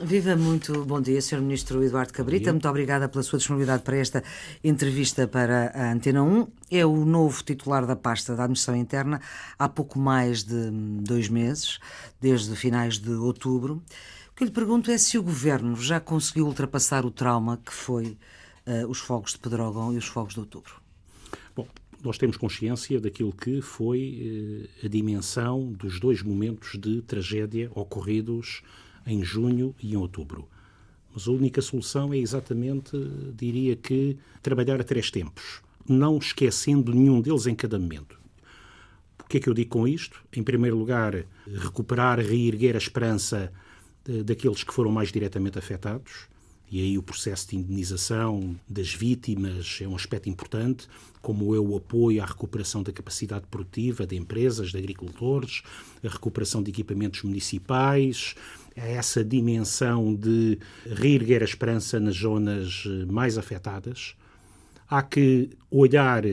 Viva muito bom dia, Sr. Ministro Eduardo Cabrita. Muito obrigada pela sua disponibilidade para esta entrevista para a Antena 1. É o novo titular da pasta da Administração Interna há pouco mais de dois meses, desde finais de outubro. O que lhe pergunto é se o Governo já conseguiu ultrapassar o trauma que foi uh, os fogos de Pedrógão e os fogos de outubro. Bom, nós temos consciência daquilo que foi uh, a dimensão dos dois momentos de tragédia ocorridos em junho e em outubro. Mas a única solução é exatamente, diria que, trabalhar a três tempos, não esquecendo nenhum deles em cada momento. O que é que eu digo com isto? Em primeiro lugar, recuperar, reerguer a esperança daqueles que foram mais diretamente afetados e aí o processo de indenização das vítimas é um aspecto importante, como é o apoio à recuperação da capacidade produtiva de empresas, de agricultores, a recuperação de equipamentos municipais, essa dimensão de reerguer a esperança nas zonas eh, mais afetadas. Há que olhar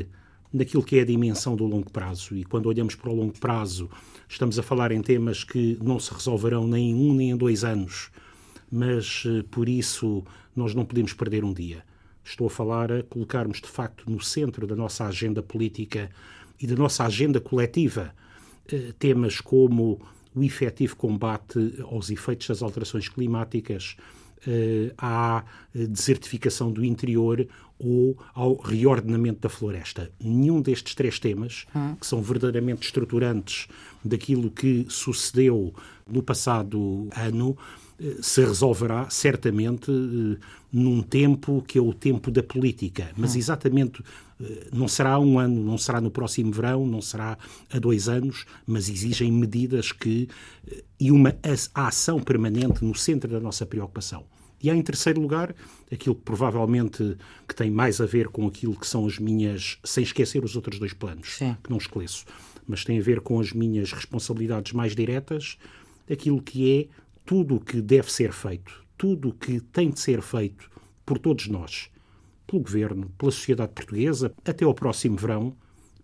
naquilo que é a dimensão do longo prazo, e quando olhamos para o longo prazo, estamos a falar em temas que não se resolverão nem em um nem em dois anos mas eh, por isso nós não podemos perder um dia. Estou a falar a colocarmos de facto no centro da nossa agenda política e da nossa agenda coletiva eh, temas como o efetivo combate aos efeitos das alterações climáticas, eh, à desertificação do interior ou ao reordenamento da floresta. Nenhum destes três temas, hum. que são verdadeiramente estruturantes daquilo que sucedeu no passado ano, eh, se resolverá certamente eh, num tempo que é o tempo da política, mas hum. exatamente eh, não será um ano, não será no próximo verão, não será a dois anos, mas exigem medidas que e uma ação permanente no centro da nossa preocupação. E há, em terceiro lugar, aquilo que provavelmente que tem mais a ver com aquilo que são as minhas, sem esquecer os outros dois planos, Sim. que não esclareço, mas tem a ver com as minhas responsabilidades mais diretas, aquilo que é tudo o que deve ser feito, tudo o que tem de ser feito por todos nós, pelo Governo, pela sociedade portuguesa, até ao próximo verão,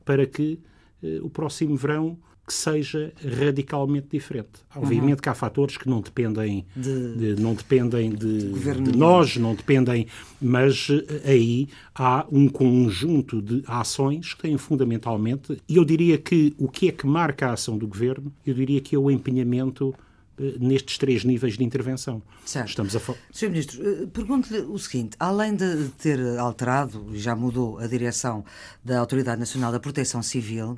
para que eh, o próximo verão que seja radicalmente diferente. Obviamente uhum. que há fatores que não dependem de, de não dependem de, de, nós, não dependem, mas eh, aí há um conjunto de ações que têm fundamentalmente, e eu diria que o que é que marca a ação do governo, eu diria que é o empenhamento nestes três níveis de intervenção. Certo. Estamos a Sr. Ministro, eh, pergunto-lhe o seguinte: além de ter alterado e já mudou a direção da Autoridade Nacional da Proteção Civil,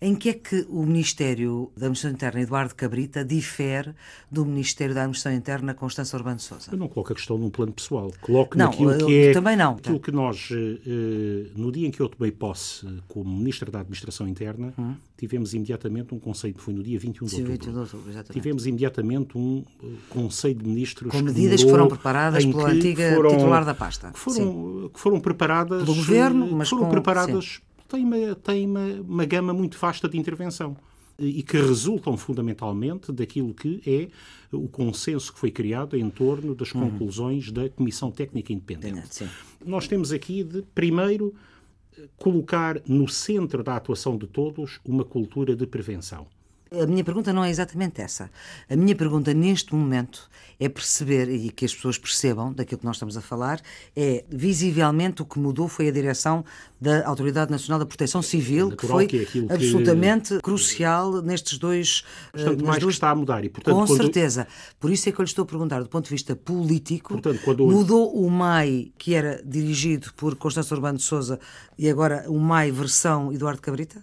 em que é que o Ministério da Administração Interna, Eduardo Cabrita, difere do Ministério da Administração Interna, Constância Urbano Sousa? Eu não coloco a questão num plano pessoal. Coloco não, naquilo que é. Também não. Aquilo que nós, eh, no dia em que eu tomei posse como Ministro da Administração Interna, hum. tivemos imediatamente um conceito, foi no dia 21 de outubro. 21 de outubro exatamente. Tivemos imediatamente exatamente um eh, Conselho de Ministros. Com medidas que, que foram preparadas pela antiga foram, titular da pasta. Que foram, que foram preparadas. Pelo governo, mas foram com, preparadas. Tem, uma, tem uma, uma gama muito vasta de intervenção e que resultam fundamentalmente daquilo que é o consenso que foi criado em torno das uhum. conclusões da Comissão Técnica Independente. Sim. Nós temos aqui de, primeiro, colocar no centro da atuação de todos uma cultura de prevenção. A minha pergunta não é exatamente essa. A minha pergunta neste momento é perceber, e que as pessoas percebam daquilo que nós estamos a falar, é visivelmente o que mudou foi a direção da Autoridade Nacional da Proteção Civil, é que foi que é absolutamente que... crucial nestes dois. Portanto, uh, mais duas... que está a mudar. E, portanto, Com quando... certeza. Por isso é que eu lhe estou a perguntar, do ponto de vista político, portanto, quando... mudou o MAI, que era dirigido por Constância Urbano de Souza, e agora o MAI versão Eduardo Cabrita?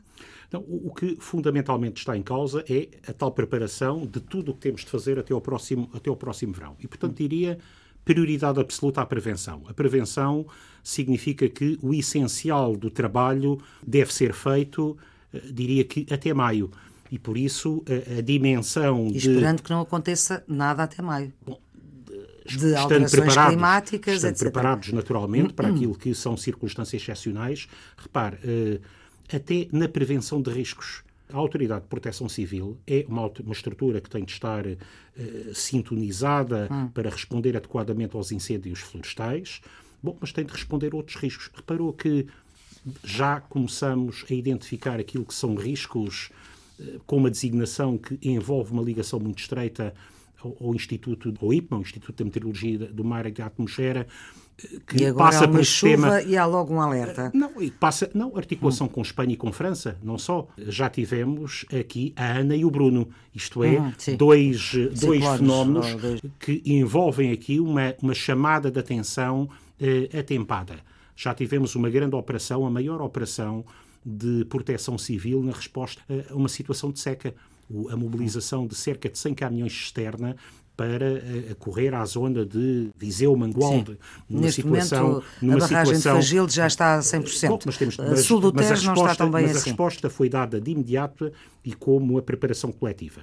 Não, o que fundamentalmente está em causa é a tal preparação de tudo o que temos de fazer até ao próximo, até ao próximo verão. E, portanto, diria prioridade absoluta à prevenção. A prevenção significa que o essencial do trabalho deve ser feito, eh, diria que até maio. E por isso a, a dimensão. E esperando de... que não aconteça nada até maio. Bom, de alterações preparados, climáticas, estando etc. preparados naturalmente para aquilo que são circunstâncias excepcionais. Repare, uh, até na prevenção de riscos. A Autoridade de Proteção Civil é uma, uma estrutura que tem de estar uh, sintonizada hum. para responder adequadamente aos incêndios florestais, bom, mas tem de responder a outros riscos. Reparou que já começamos a identificar aquilo que são riscos uh, com uma designação que envolve uma ligação muito estreita ao, Instituto, ao IPMA, o Instituto de Meteorologia do Mar e da Atmosfera, que e agora passa há uma chuva sistema... e há logo um alerta. Não, passa, não, articulação hum. com Espanha e com França, não só. Já tivemos aqui a Ana e o Bruno, isto é, hum, dois, dois fenómenos dois... que envolvem aqui uma, uma chamada de atenção eh, atempada. Já tivemos uma grande operação, a maior operação de proteção civil na resposta a uma situação de seca. A mobilização de cerca de 100 caminhões externa para eh, correr à zona de Viseu, Mangualde, numa Neste situação, momento, numa a barragem situação... de Fagil já está a 100%. Bom, mas temos, mas, Sul do Tejo não está tão bem mas assim. a resposta foi dada de imediato e como a preparação coletiva.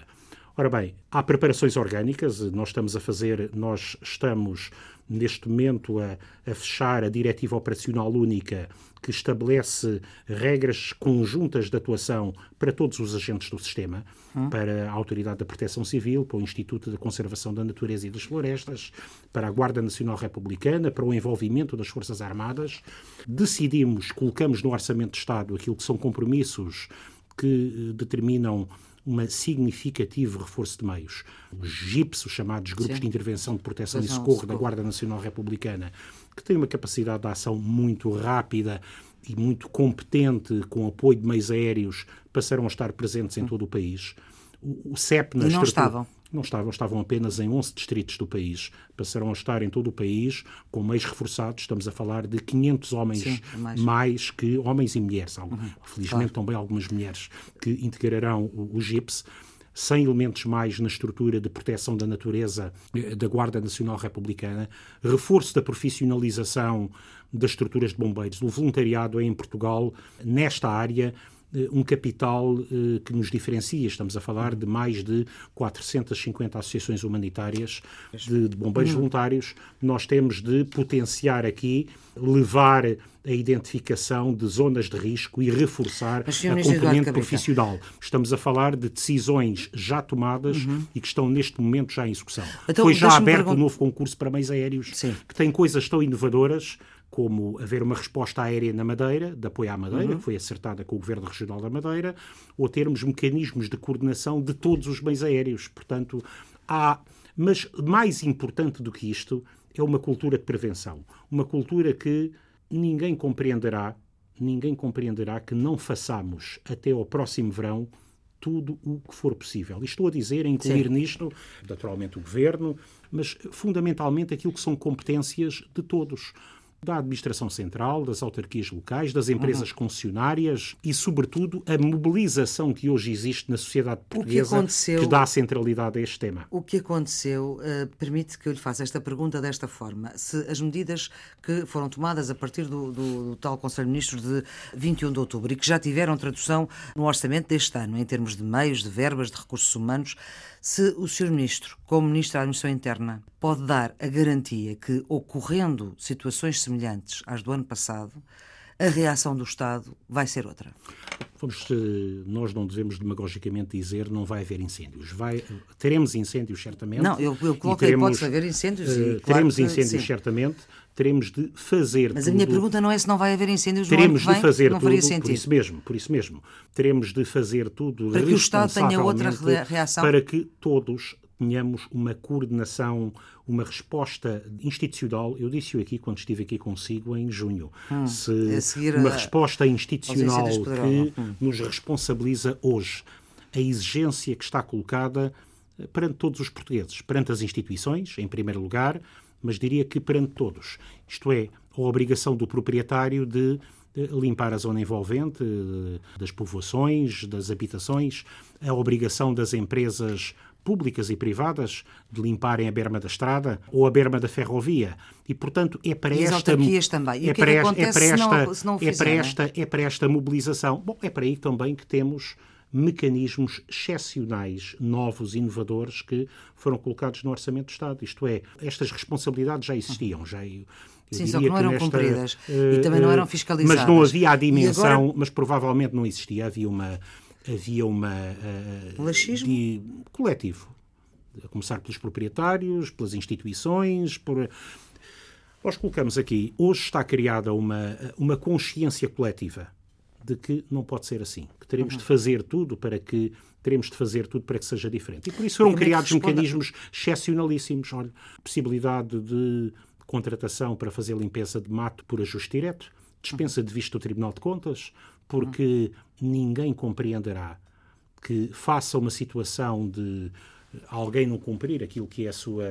Ora bem, há preparações orgânicas, nós estamos a fazer, nós estamos neste momento a, a fechar a Diretiva Operacional Única que estabelece regras conjuntas de atuação para todos os agentes do sistema, hum. para a Autoridade da Proteção Civil, para o Instituto de Conservação da Natureza e das Florestas, para a Guarda Nacional Republicana, para o envolvimento das Forças Armadas. Decidimos, colocamos no Orçamento de Estado aquilo que são compromissos que eh, determinam um significativo reforço de meios. Os GIPs, os chamados Grupos Sim. de Intervenção de Proteção e Socorro, da Guarda Nacional Republicana, que têm uma capacidade de ação muito rápida e muito competente, com apoio de meios aéreos, passaram a estar presentes em todo o país. O, CEP na e não estavam? Não estavam, estavam apenas em 11 distritos do país. Passaram a estar em todo o país com meios reforçados. Estamos a falar de 500 homens Sim, é mais. mais. que homens e mulheres. Uhum, Felizmente claro. também algumas mulheres que integrarão o, o GIPS. 100 elementos mais na estrutura de proteção da natureza eh, da Guarda Nacional Republicana, reforço da profissionalização das estruturas de bombeiros. O voluntariado é em Portugal, nesta área, um capital eh, que nos diferencia. Estamos a falar de mais de 450 associações humanitárias de, de bombeiros uhum. voluntários. Nós temos de potenciar aqui, levar a identificação de zonas de risco e reforçar a componente profissional. Estamos a falar de decisões já tomadas uhum. e que estão neste momento já em execução. Então, Foi já aberto o um novo concurso para meios aéreos Sim. que tem coisas tão inovadoras como haver uma resposta aérea na Madeira, de apoio à Madeira, uhum. que foi acertada com o Governo Regional da Madeira, ou termos mecanismos de coordenação de todos os bens aéreos. Portanto, há. Mas mais importante do que isto é uma cultura de prevenção. Uma cultura que ninguém compreenderá, ninguém compreenderá que não façamos até ao próximo verão tudo o que for possível. E estou a dizer, a incluir Sim. nisto, naturalmente, o Governo, mas fundamentalmente aquilo que são competências de todos da administração central, das autarquias locais, das empresas uhum. concessionárias e, sobretudo, a mobilização que hoje existe na sociedade portuguesa que, que dá centralidade a este tema. O que aconteceu uh, permite que eu lhe faça esta pergunta desta forma. Se as medidas que foram tomadas a partir do, do, do tal Conselho de Ministros de 21 de outubro e que já tiveram tradução no orçamento deste ano, em termos de meios, de verbas, de recursos humanos, se o Sr. Ministro, como Ministro da Administração Interna, pode dar a garantia que, ocorrendo situações semelhantes às do ano passado, a reação do Estado vai ser outra? Vamos, nós não devemos demagogicamente dizer não vai haver incêndios. Vai, teremos incêndios, certamente. Não, eu, eu coloquei teremos, pode haver incêndios. E, uh, teremos que, incêndios, sim. certamente. Teremos de fazer Mas tudo. a minha pergunta não é se não vai haver incêndios teremos no ano de fazer não tudo, sentido. por isso mesmo, por isso mesmo. Teremos de fazer tudo para que o Estado tenha outra reação para que todos tenhamos uma coordenação, uma resposta institucional. Eu disse-o aqui quando estive aqui consigo em junho. Hum, Se uma a... resposta institucional que hum. nos responsabiliza hoje. A exigência que está colocada eh, perante todos os portugueses, perante as instituições, em primeiro lugar, mas diria que perante todos. Isto é, a obrigação do proprietário de limpar a zona envolvente eh, das povoações, das habitações, a obrigação das empresas públicas e privadas de limparem a berma da estrada ou a berma da ferrovia. E, portanto, é para e esta... também. E é, para, é, para esta, se não, se não é, para esta, é para esta mobilização. Bom, é para aí também que temos mecanismos excepcionais, novos, inovadores, que foram colocados no Orçamento do Estado. Isto é, estas responsabilidades já existiam, já... Sim, só que não eram nesta, cumpridas uh, e também não eram fiscalizadas. Mas não havia a dimensão, agora... mas provavelmente não existia. Havia uma, havia uma uh, Laxismo? De, coletivo, a começar pelos proprietários, pelas instituições, por nós colocamos aqui, hoje está criada uma, uma consciência coletiva de que não pode ser assim, que teremos uhum. de fazer tudo para que teremos de fazer tudo para que seja diferente. E por isso foram criados mecanismos excepcionalíssimos. Olha, possibilidade de contratação para fazer limpeza de mato por ajuste direto, dispensa de vista do Tribunal de Contas, porque ninguém compreenderá que faça uma situação de alguém não cumprir aquilo que é a sua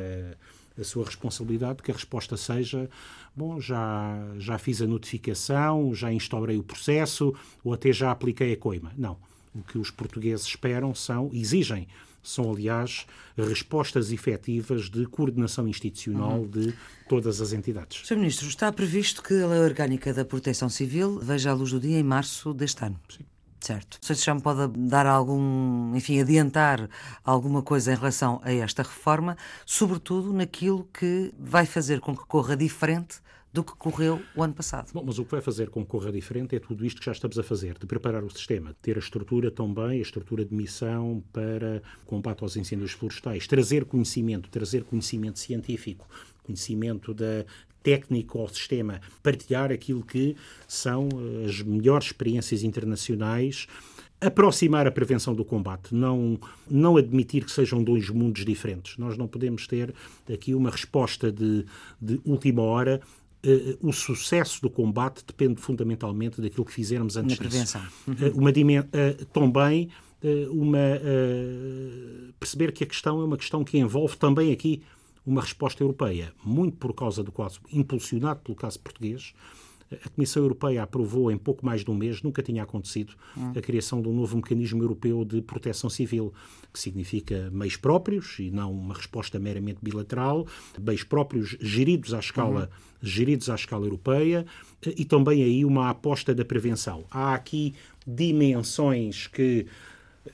a sua responsabilidade, que a resposta seja: bom, já, já fiz a notificação, já instaurei o processo ou até já apliquei a coima. Não. O que os portugueses esperam são, exigem, são, aliás, respostas efetivas de coordenação institucional uhum. de todas as entidades. Sr. Ministro, está previsto que a Lei Orgânica da Proteção Civil veja a luz do dia em março deste ano. Sim. Certo. Não sei se já me pode dar algum, enfim, adiantar alguma coisa em relação a esta reforma, sobretudo naquilo que vai fazer com que corra diferente do que correu o ano passado. Bom, mas o que vai fazer com que corra diferente é tudo isto que já estamos a fazer, de preparar o sistema, ter a estrutura também, a estrutura de missão para combate aos incêndios florestais, trazer conhecimento, trazer conhecimento científico, conhecimento da técnico ao sistema, partilhar aquilo que são eh, as melhores experiências internacionais aproximar a prevenção do combate, não, não admitir que sejam dois mundos diferentes. Nós não podemos ter aqui uma resposta de, de última hora. Uh, o sucesso do combate depende fundamentalmente daquilo que fizermos antes Na prevenção. disso. Uh, uma uh, também uma, perceber que a questão é uma questão que envolve também aqui uma resposta europeia, muito por causa do caso, impulsionado pelo caso português. A Comissão Europeia aprovou em pouco mais de um mês, nunca tinha acontecido, a criação de um novo mecanismo europeu de proteção civil, que significa meios próprios e não uma resposta meramente bilateral, meios próprios geridos à escala, geridos à escala europeia e também aí uma aposta da prevenção. Há aqui dimensões que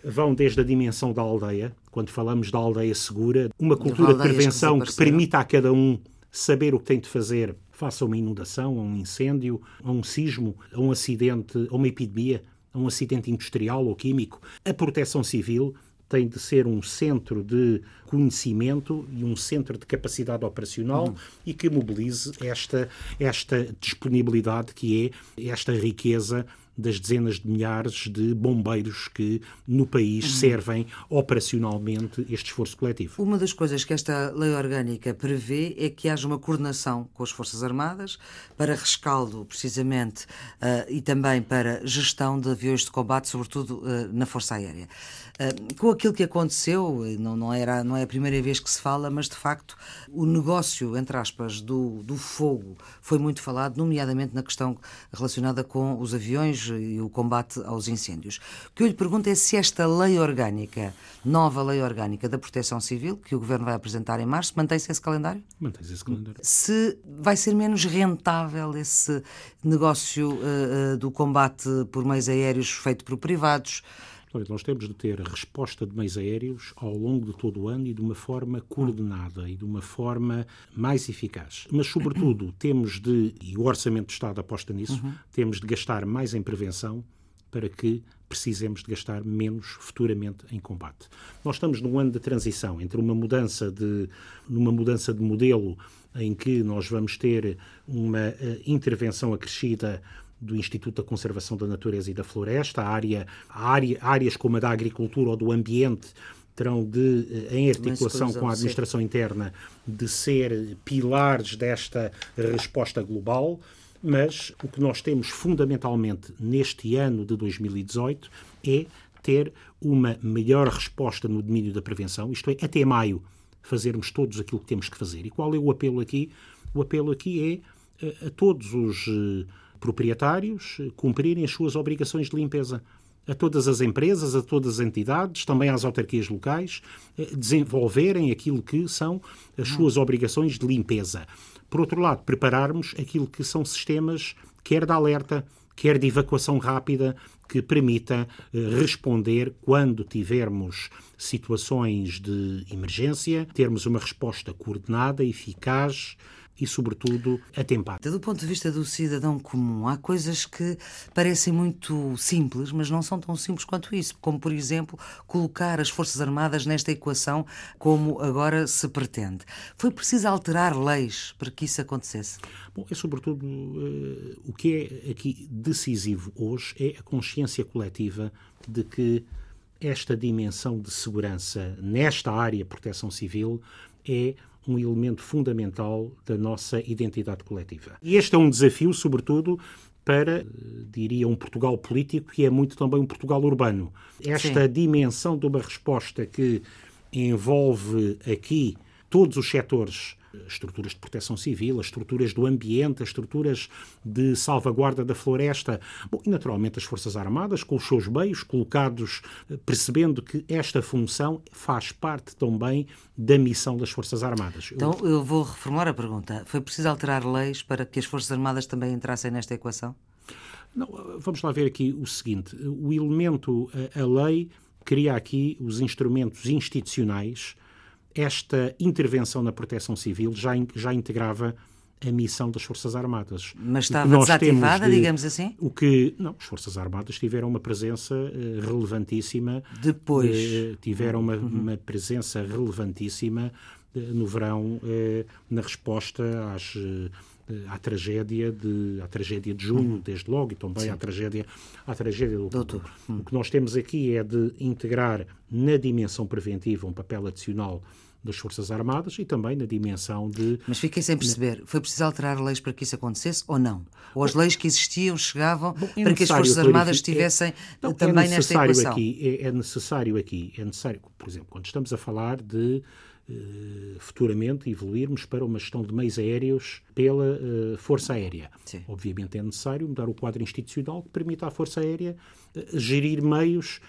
vão desde a dimensão da aldeia, quando falamos da aldeia segura, uma cultura de prevenção que, que permita a cada um saber o que tem de fazer face a uma inundação, a um incêndio, a um sismo, a um acidente, a uma epidemia, a um acidente industrial ou químico. A proteção civil tem de ser um centro de conhecimento e um centro de capacidade operacional e que mobilize esta, esta disponibilidade que é esta riqueza das dezenas de milhares de bombeiros que no país uhum. servem operacionalmente este esforço coletivo. Uma das coisas que esta lei orgânica prevê é que haja uma coordenação com as Forças Armadas para rescaldo, precisamente, uh, e também para gestão de aviões de combate, sobretudo uh, na Força Aérea. Uh, com aquilo que aconteceu, não, não, era, não é a primeira vez que se fala, mas de facto o negócio, entre aspas, do, do fogo foi muito falado, nomeadamente na questão relacionada com os aviões e o combate aos incêndios. O que eu lhe pergunto é se esta lei orgânica, nova lei orgânica da proteção civil, que o Governo vai apresentar em março, mantém-se esse calendário? Mantém-se esse calendário. Se vai ser menos rentável esse negócio uh, uh, do combate por meios aéreos feito por privados, nós temos de ter resposta de meios aéreos ao longo de todo o ano e de uma forma coordenada e de uma forma mais eficaz. Mas, sobretudo, temos de, e o Orçamento do Estado aposta nisso, uhum. temos de gastar mais em prevenção para que precisemos de gastar menos futuramente em combate. Nós estamos num ano de transição entre uma mudança de, numa mudança de modelo em que nós vamos ter uma uh, intervenção acrescida do Instituto da Conservação da Natureza e da Floresta, a área, a área, áreas como a da agricultura ou do ambiente terão de, eh, em articulação com a administração interna, de ser pilares desta resposta global. Mas o que nós temos fundamentalmente neste ano de 2018 é ter uma melhor resposta no domínio da prevenção, isto é, até maio, fazermos todos aquilo que temos que fazer. E qual é o apelo aqui? O apelo aqui é a, eh, a todos os eh, proprietários cumprirem as suas obrigações de limpeza. A todas as empresas, a todas as entidades, também às autarquias locais, eh, desenvolverem aquilo que são as suas obrigações de limpeza. Por outro lado, prepararmos aquilo que são sistemas, quer de alerta, quer de evacuação rápida, que permita responder quando tivermos situações de emergência, termos uma resposta coordenada, eficaz, e, sobretudo, atempada. Do ponto de vista do cidadão comum, há coisas que parecem muito simples, mas não são tão simples quanto isso, como, por exemplo, colocar as Forças Armadas nesta equação como agora se pretende. Foi preciso alterar leis para que isso acontecesse? Bom, é sobretudo uh, o que é aqui decisivo hoje é a consciência coletiva de que esta dimensão de segurança nesta área de proteção civil é um elemento fundamental da nossa identidade coletiva. E este é um desafio, sobretudo, para, diria, um Portugal político que é muito também um Portugal urbano. Esta Sim. dimensão de uma resposta que envolve aqui todos os setores estruturas de proteção civil, as estruturas do ambiente, as estruturas de salvaguarda da floresta, Bom, e naturalmente as Forças Armadas, com os seus meios colocados, eh, percebendo que esta função faz parte também da missão das Forças Armadas. Então, eu vou reformular a pergunta. Foi preciso alterar leis para que as Forças Armadas também entrassem nesta equação? Não, vamos lá ver aqui o seguinte: o elemento, a lei cria aqui os instrumentos institucionais esta intervenção na proteção civil já, já integrava a missão das Forças Armadas. Mas estava desativada, de, digamos assim? O que não, as Forças Armadas tiveram uma presença uh, relevantíssima. Depois uh, tiveram uma, uhum. uma, presença relevantíssima uh, no verão na resposta às à tragédia de à tragédia de junho, uhum. desde logo, e também à tragédia à tragédia do outubro. Uhum. O que nós temos aqui é de integrar na dimensão preventiva um papel adicional das Forças Armadas e também na dimensão de. Mas fiquei sem perceber, foi preciso alterar leis para que isso acontecesse ou não? Ou as leis que existiam chegavam Bom, é para que as Forças Armadas estivessem é, não, é também é nesta equação? Aqui, é, é necessário aqui, é necessário, por exemplo, quando estamos a falar de Uh, futuramente evoluirmos para uma gestão de meios aéreos pela uh, Força Aérea. Sim. Obviamente é necessário mudar o quadro institucional que permita à Força Aérea uh, gerir meios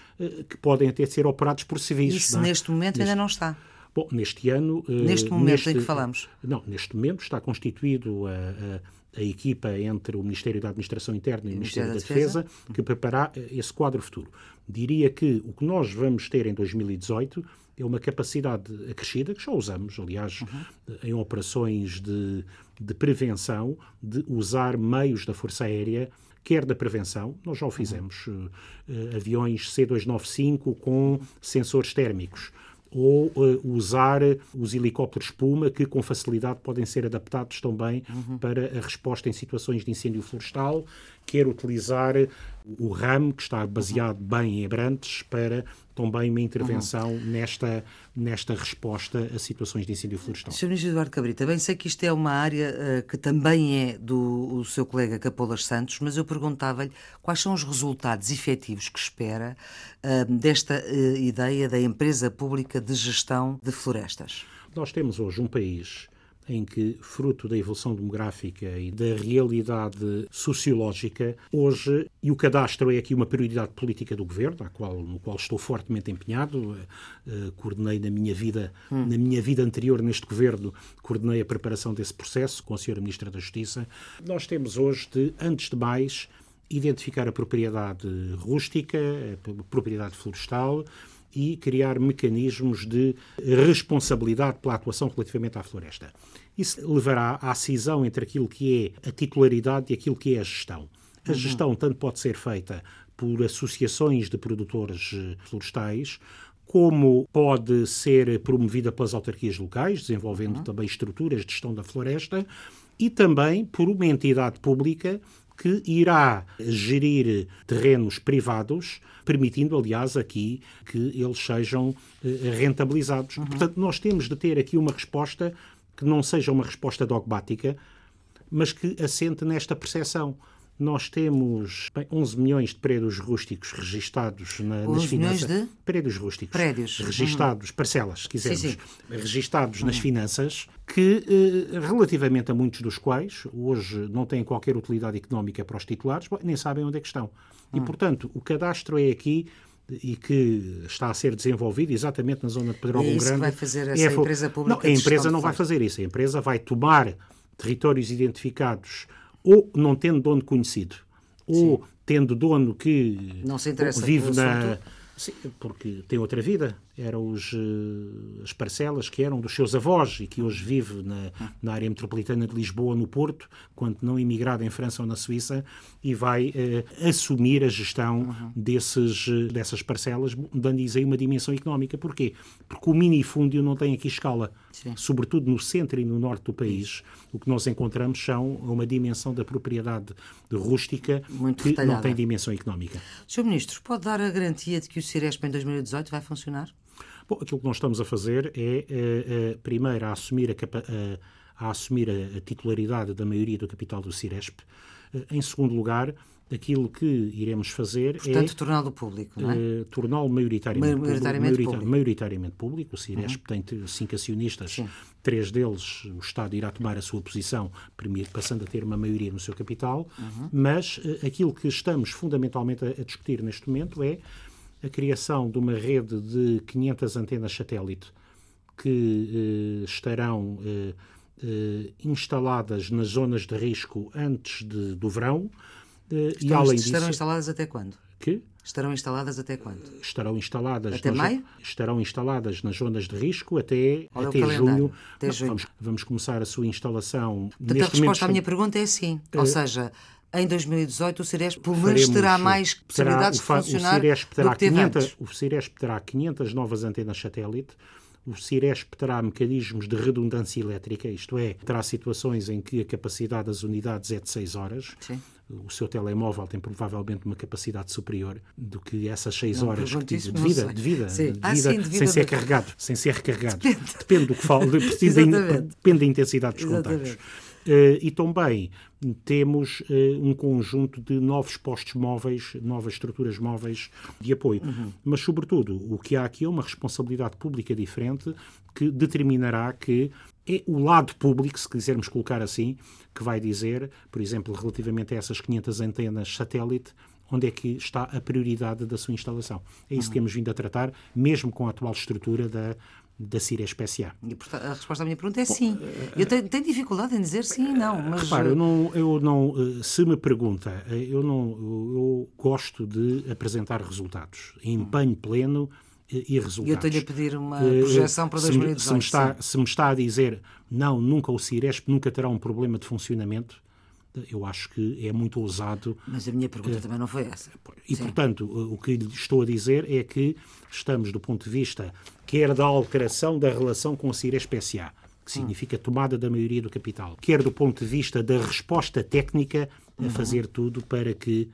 que podem até ser operados por civis. Isso neste momento neste... ainda não está. Bom, neste ano. Neste momento neste, em que falamos? Não, neste momento está constituído a, a, a, equipa entre o Ministério da Administração Interna e o Ministério, Ministério da, Defesa, Defesa que preparar esse quadro futuro. Diria que o que nós vamos ter em 2018 é uma capacidade acrescida, que já usamos, aliás, uhum. em operações de, de prevenção, de usar meios da Força Aérea quer da prevenção, nós já o fizemos, uhum. uh, aviões C-295 com sensores térmicos, ou uh, usar os helicópteros Puma, que com facilidade podem ser adaptados também uhum. para a resposta em situações de incêndio florestal, quer utilizar o RAM, que está baseado bem em Abrantes, para também uma intervenção uhum. nesta, nesta resposta a situações de incêndio florestal. Sr. Ministro Eduardo Cabrita, bem sei que isto é uma área uh, que também é do seu colega Capolas Santos, mas eu perguntava-lhe quais são os resultados efetivos que espera uh, desta uh, ideia da empresa pública de gestão de florestas. Nós temos hoje um país em que, fruto da evolução demográfica e da realidade sociológica, hoje, e o cadastro é aqui uma prioridade política do governo, qual, no qual estou fortemente empenhado, uh, coordenei na minha vida, hum. na minha vida anterior neste governo, coordenei a preparação desse processo com a Sra. Ministra da Justiça. Nós temos hoje de, antes de mais, identificar a propriedade rústica, a propriedade florestal, e criar mecanismos de responsabilidade pela atuação relativamente à floresta. Isso levará à cisão entre aquilo que é a titularidade e aquilo que é a gestão. A uhum. gestão tanto pode ser feita por associações de produtores eh, florestais, como pode ser promovida pelas autarquias locais, desenvolvendo uhum. também estruturas de gestão da floresta, e também por uma entidade pública que irá gerir terrenos privados, permitindo, aliás, aqui que eles sejam eh, rentabilizados. Uhum. Portanto, nós temos de ter aqui uma resposta que não seja uma resposta dogmática, mas que assente nesta percepção. Nós temos bem, 11 milhões de prédios rústicos registados na, nas finanças. de? Prédios rústicos. Prédios. Registados, uhum. parcelas, se quisermos. Sim, sim. Registados uhum. nas finanças, que, eh, relativamente a muitos dos quais, hoje não têm qualquer utilidade económica para os titulares, nem sabem onde é que estão. E, uhum. portanto, o cadastro é aqui e que está a ser desenvolvido exatamente na zona de Pedrógão é Grande. Que vai fazer essa é, empresa pública? Não, a empresa não vai fazer isso. A empresa vai tomar territórios identificados ou não tendo dono conhecido, ou tendo dono que Não se interessa vive na. Sim, porque tem outra vida. Eram os, eh, as parcelas que eram dos seus avós e que hoje vive na, na área metropolitana de Lisboa, no Porto, quando não imigrado em França ou na Suíça, e vai eh, assumir a gestão desses, eh, dessas parcelas, dando-lhes aí uma dimensão económica. Porquê? Porque o minifúndio não tem aqui escala. Sim. Sobretudo no centro e no norte do país, o que nós encontramos são uma dimensão da propriedade rústica Muito que não retalhada. tem dimensão económica. Sr. Ministro, pode dar a garantia de que o Ciresp em 2018 vai funcionar? Bom, aquilo que nós estamos a fazer é, eh, eh, primeiro, a assumir, a, capa- eh, a assumir a, a titularidade da maioria do capital do Ciresp. Eh, em segundo lugar, aquilo que iremos fazer Portanto, torná-lo público, não é? é eh, torná-lo maioritariamente, Maioritariamente público, público. Uhum. maioritariamente público. O Ciresp tem t- cinco acionistas, três deles o Estado irá tomar a sua posição, passando a ter uma maioria no seu capital, Uhum. mas eh, aquilo que estamos fundamentalmente a, a discutir neste momento é a criação de uma rede de 500 antenas satélite que eh, estarão eh, eh, instaladas nas zonas de risco antes de- do verão. eh, e Estão- além estarão disso, instaladas até quando? que Estarão instaladas até quando? estarão instaladas Até maio? estarão instaladas nas zonas de risco até, até junho. Até Não, junho. Vamos, vamos começar a sua instalação Portanto, a resposta momento. à minha pergunta é sim. Ou seja, em 2018 o Ciresp pelo menos terá mais terá- possibilidades fa- de funcionar o Ciresp do terá que teve 500, antes. O Ciresp terá 500 novas antenas satélite. O Ciresp terá mecanismos de redundância elétrica, isto é, terá situações em que a capacidade das unidades é de 6 horas. Sim. O seu telemóvel tem provavelmente uma capacidade superior do que essas 6 horas que isso, de vida, de vida, Sim. de Ah, vida sim, de vida sem ser carregado, sem ser recarregado. Depende, do que falo, depende, da, depende intensidade dos contactos. Exatamente. Eh, e também temos eh, um conjunto de novos postos móveis, novas estruturas móveis de apoio. Mas, sobretudo, o que há aqui é uma responsabilidade pública diferente que determinará que é o lado público, se quisermos colocar assim, que vai dizer, por exemplo, relativamente a essas 500 antenas satélite, onde é que está a prioridade da sua instalação. É isso que temos vindo a tratar, mesmo com a atual estrutura da, da Ciresp SA. E, portanto, a resposta à minha pergunta é sim. Eu tenho, tenho dificuldade em dizer sim e não, mas Repara, eu não, eu não, eh, se me pergunta, eh, eu não, eu, gosto de apresentar resultados, empenho pleno eh, e resultados. eu tenho a pedir uma Eh, projeção para se me- 2018. Se me, está, sim. se me está a dizer, não, nunca o Ciresp nunca terá um problema de funcionamento, eh, eu acho que é muito ousado Mas a minha pergunta também não foi essa. e, portanto, o que lhe estou a dizer é que estamos, do ponto de vista quer da alteração da relação com a Ciresp SA, que significa tomada da maioria do capital, quer do ponto de vista da resposta técnica a fazer tudo para que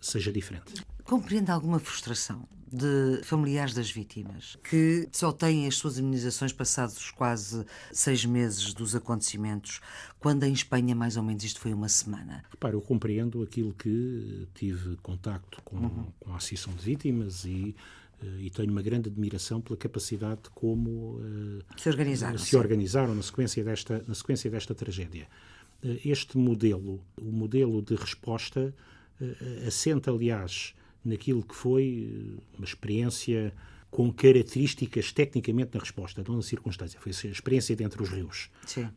seja diferente. Compreende alguma frustração de familiares das vítimas que só têm as suas imunizações passados quase seis meses dos acontecimentos, quando em Espanha, mais ou menos, isto foi uma semana? Repara, eu compreendo aquilo que tive contacto com, com a Associação de Vítimas e, eh, e tenho uma grande admiração pela capacidade de como eh, Se organizaram. se organizaram na sequência desta, na sequência desta tragédia. Eh, Este modelo, o modelo de resposta, assenta, aliás, naquilo que foi eh, uma experiência com características tecnicamente na resposta, não na circunstância. Foi a experiência de Entre os Rios,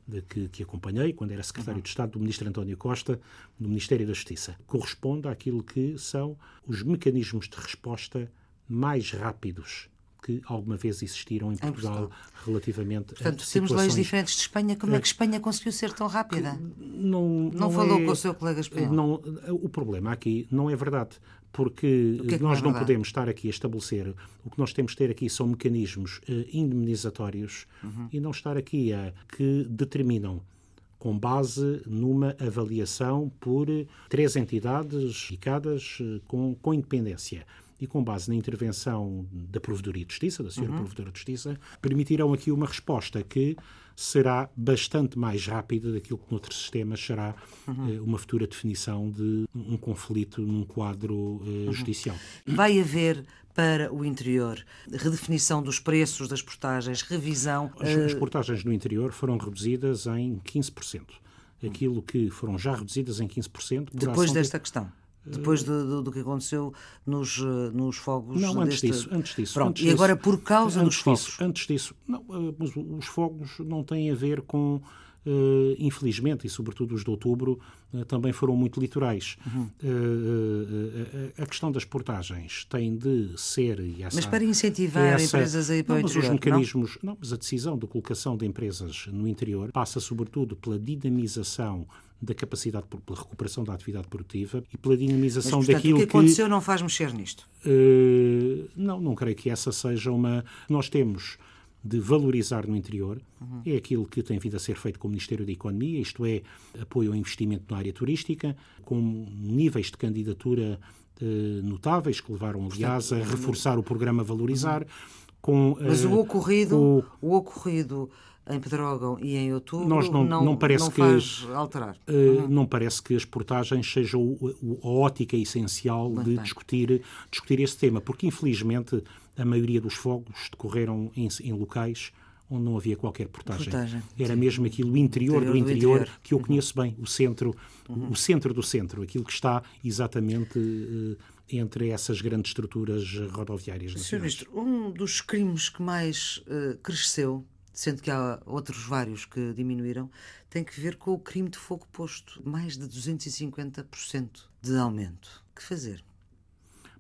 de que, que acompanhei quando era secretário de Estado do Ministro António Costa, no Ministério da Justiça. Corresponde àquilo que são os mecanismos de resposta mais rápidos que alguma vez existiram em Portugal, relativamente Portanto, a temos leis situações diferentes de Espanha. Como é que Espanha conseguiu ser tão rápida? não, Não falou é- com o seu colega espanhol? Não, o problema aqui não é verdade, porque que é nós não podemos estar aqui a estabelecer. O que nós temos de ter aqui são mecanismos eh, indemnizatórios Uhum. e não estar aqui a que determinam com base numa avaliação por três entidades indicadas eh, com, com independência e com base na intervenção da Provedoria de Justiça, da Senhora Provedora de Justiça, permitirão aqui uma resposta que será bastante mais rápida daquilo que noutros sistemas será eh, uma futura definição de um conflito num quadro eh, judicial. Vai haver para o interior redefinição dos preços das portagens, revisão. As, eh, as portagens no interior foram reduzidas em 15%. Aquilo que foram já reduzidas em 15% por depois desta questão. Depois do, do- do que aconteceu nos, eh, nos fogos. Não, antes deste- disso, antes disso. Pronto, antes e agora disso- por causa dos fogos. disso, antes disso, não, eh, mas os fogos não têm a ver com infelizmente, e sobretudo os de outubro, uh, também foram muito literais. Uhum. Uh, a questão das portagens tem de ser. Essa, mas para incentivar essa, empresas a ir para não, o interior. Mas os mecanismos, não? não, mas a decisão de colocação de empresas no interior passa sobretudo pela dinamização da capacidade, pela recuperação da atividade produtiva e pela dinamização Mas, portanto, daquilo que... O que aconteceu não faz mexer nisto? Uh, não, não creio que essa seja uma... Nós temos de valorizar no interior, uhum. é aquilo que tem vindo a ser feito com o Ministério da Economia, isto é, apoio ao investimento na área turística, com níveis de candidatura uh, notáveis, que levaram, aliás, a reforçar o programa Valorizar. Uhum. Com, Mas uh, o ocorrido, o... o ocorrido em Pedrógão e em outubro Nós não, não, não, parece não que, alterar. Uh, uhum. Não parece que as portagens sejam a ótica essencial Muito de discutir, discutir esse tema, porque infelizmente a maioria dos fogos decorreram em, em locais onde não havia qualquer portagem. portagem Era sim. mesmo aquilo o interior, interior do, interior, interior, que eu uhum. conheço bem, o centro, uhum. o centro do centro, aquilo que está exatamente uh, entre essas grandes estruturas rodoviárias. Sr. Ministro, um dos crimes que mais uh, cresceu sendo que há outros vários que diminuíram, tem que ver com o crime de fogo posto. Mais de 250% de aumento. Que fazer?